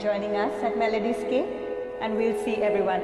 Joining us at Melodyscape, and we'll see everyone.